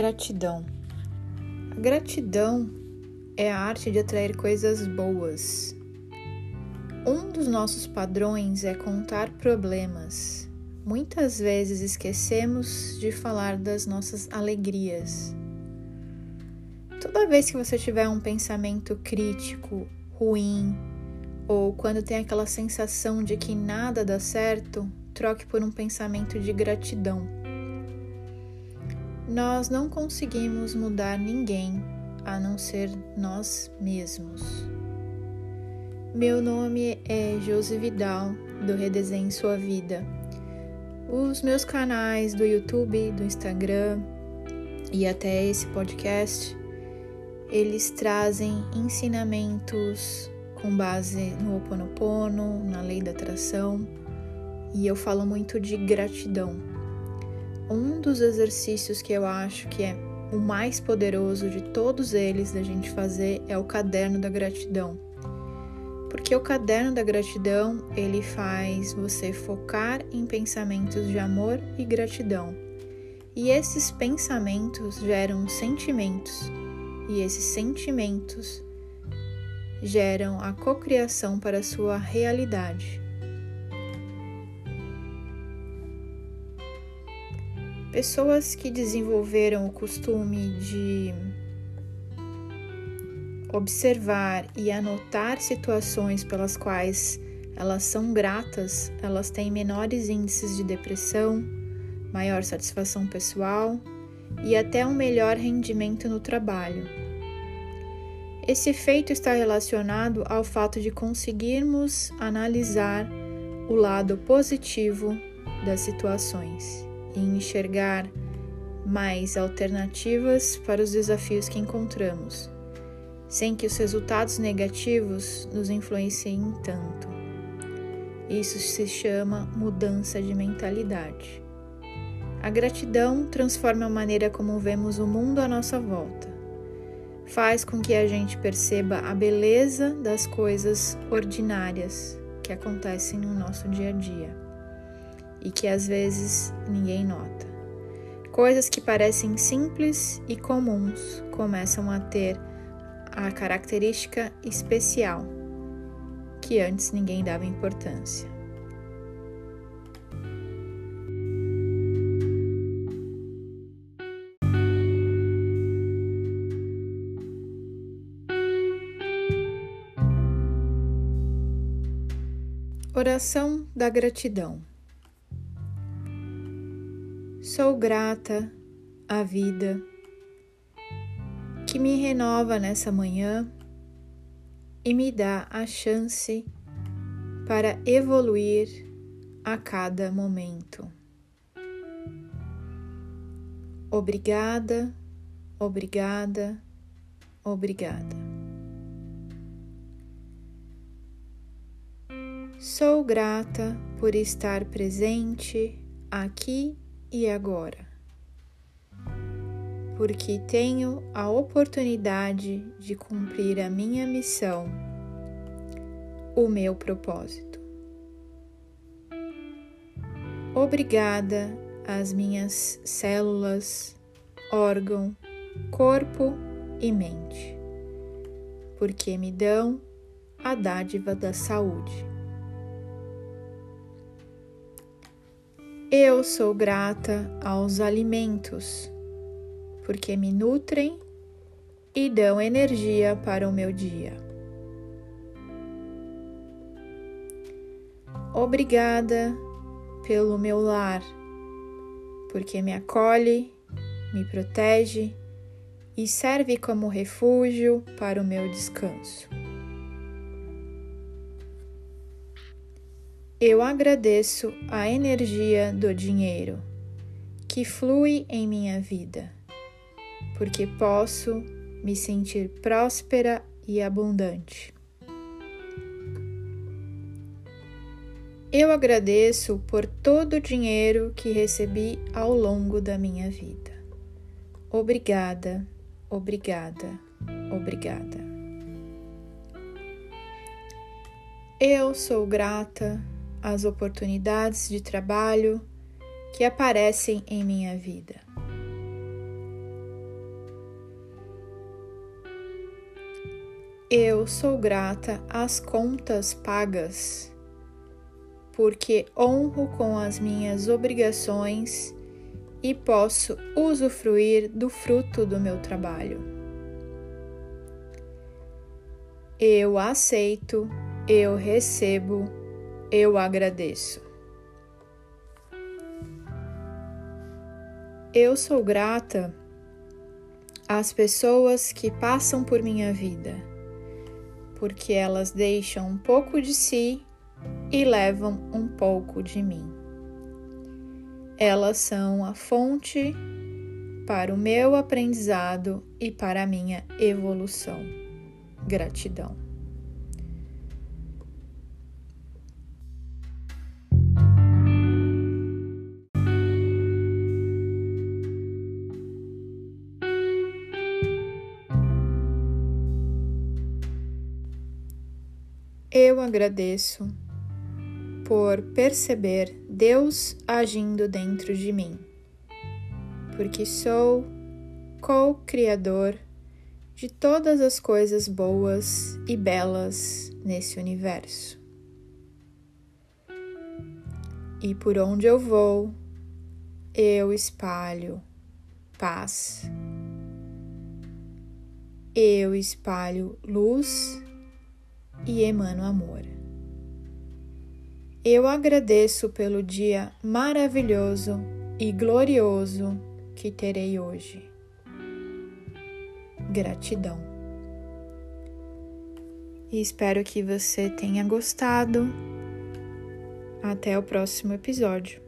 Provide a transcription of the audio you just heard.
Gratidão. A gratidão é a arte de atrair coisas boas. Um dos nossos padrões é contar problemas. Muitas vezes esquecemos de falar das nossas alegrias. Toda vez que você tiver um pensamento crítico, ruim, ou quando tem aquela sensação de que nada dá certo, troque por um pensamento de gratidão. Nós não conseguimos mudar ninguém a não ser nós mesmos. Meu nome é Josi Vidal, do Redesenhe Sua Vida. Os meus canais do YouTube, do Instagram e até esse podcast, eles trazem ensinamentos com base no Ho Oponopono, na lei da atração, e eu falo muito de gratidão um dos exercícios que eu acho que é o mais poderoso de todos eles da gente fazer é o caderno da gratidão. Porque o caderno da gratidão, ele faz você focar em pensamentos de amor e gratidão. E esses pensamentos geram sentimentos, e esses sentimentos geram a cocriação para a sua realidade. Pessoas que desenvolveram o costume de observar e anotar situações pelas quais elas são gratas, elas têm menores índices de depressão, maior satisfação pessoal e até um melhor rendimento no trabalho. Esse efeito está relacionado ao fato de conseguirmos analisar o lado positivo das situações em enxergar mais alternativas para os desafios que encontramos, sem que os resultados negativos nos influenciem tanto. Isso se chama mudança de mentalidade. A gratidão transforma a maneira como vemos o mundo à nossa volta. Faz com que a gente perceba a beleza das coisas ordinárias que acontecem no nosso dia a dia e que às vezes ninguém nota. Coisas que parecem simples e comuns começam a ter a característica especial que antes ninguém dava importância. Oração da gratidão. Sou grata à vida que me renova nessa manhã e me dá a chance para evoluir a cada momento. Obrigada, obrigada, obrigada. Sou grata por estar presente aqui e agora, porque tenho a oportunidade de cumprir a minha missão, o meu propósito. Obrigada às minhas células, órgão, corpo e mente, porque me dão a dádiva da saúde. Eu sou grata aos alimentos, porque me nutrem e dão energia para o meu dia. Obrigada pelo meu lar, porque me acolhe, me protege e serve como refúgio para o meu descanso. Eu agradeço a energia do dinheiro que flui em minha vida, porque posso me sentir próspera e abundante. Eu agradeço por todo o dinheiro que recebi ao longo da minha vida. Obrigada, obrigada, obrigada. Eu sou grata as oportunidades de trabalho que aparecem em minha vida. Eu sou grata às contas pagas, porque honro com as minhas obrigações e posso usufruir do fruto do meu trabalho. Eu aceito, eu recebo eu agradeço. Eu sou grata às pessoas que passam por minha vida, porque elas deixam um pouco de si e levam um pouco de mim. Elas são a fonte para o meu aprendizado e para a minha evolução. Gratidão. Eu agradeço por perceber Deus agindo dentro de mim, porque sou co-criador de todas as coisas boas e belas nesse universo. E por onde eu vou, eu espalho paz. Eu espalho luz e emano amor. Eu agradeço pelo dia maravilhoso e glorioso que terei hoje. Gratidão. E espero que você tenha gostado. Até o próximo episódio.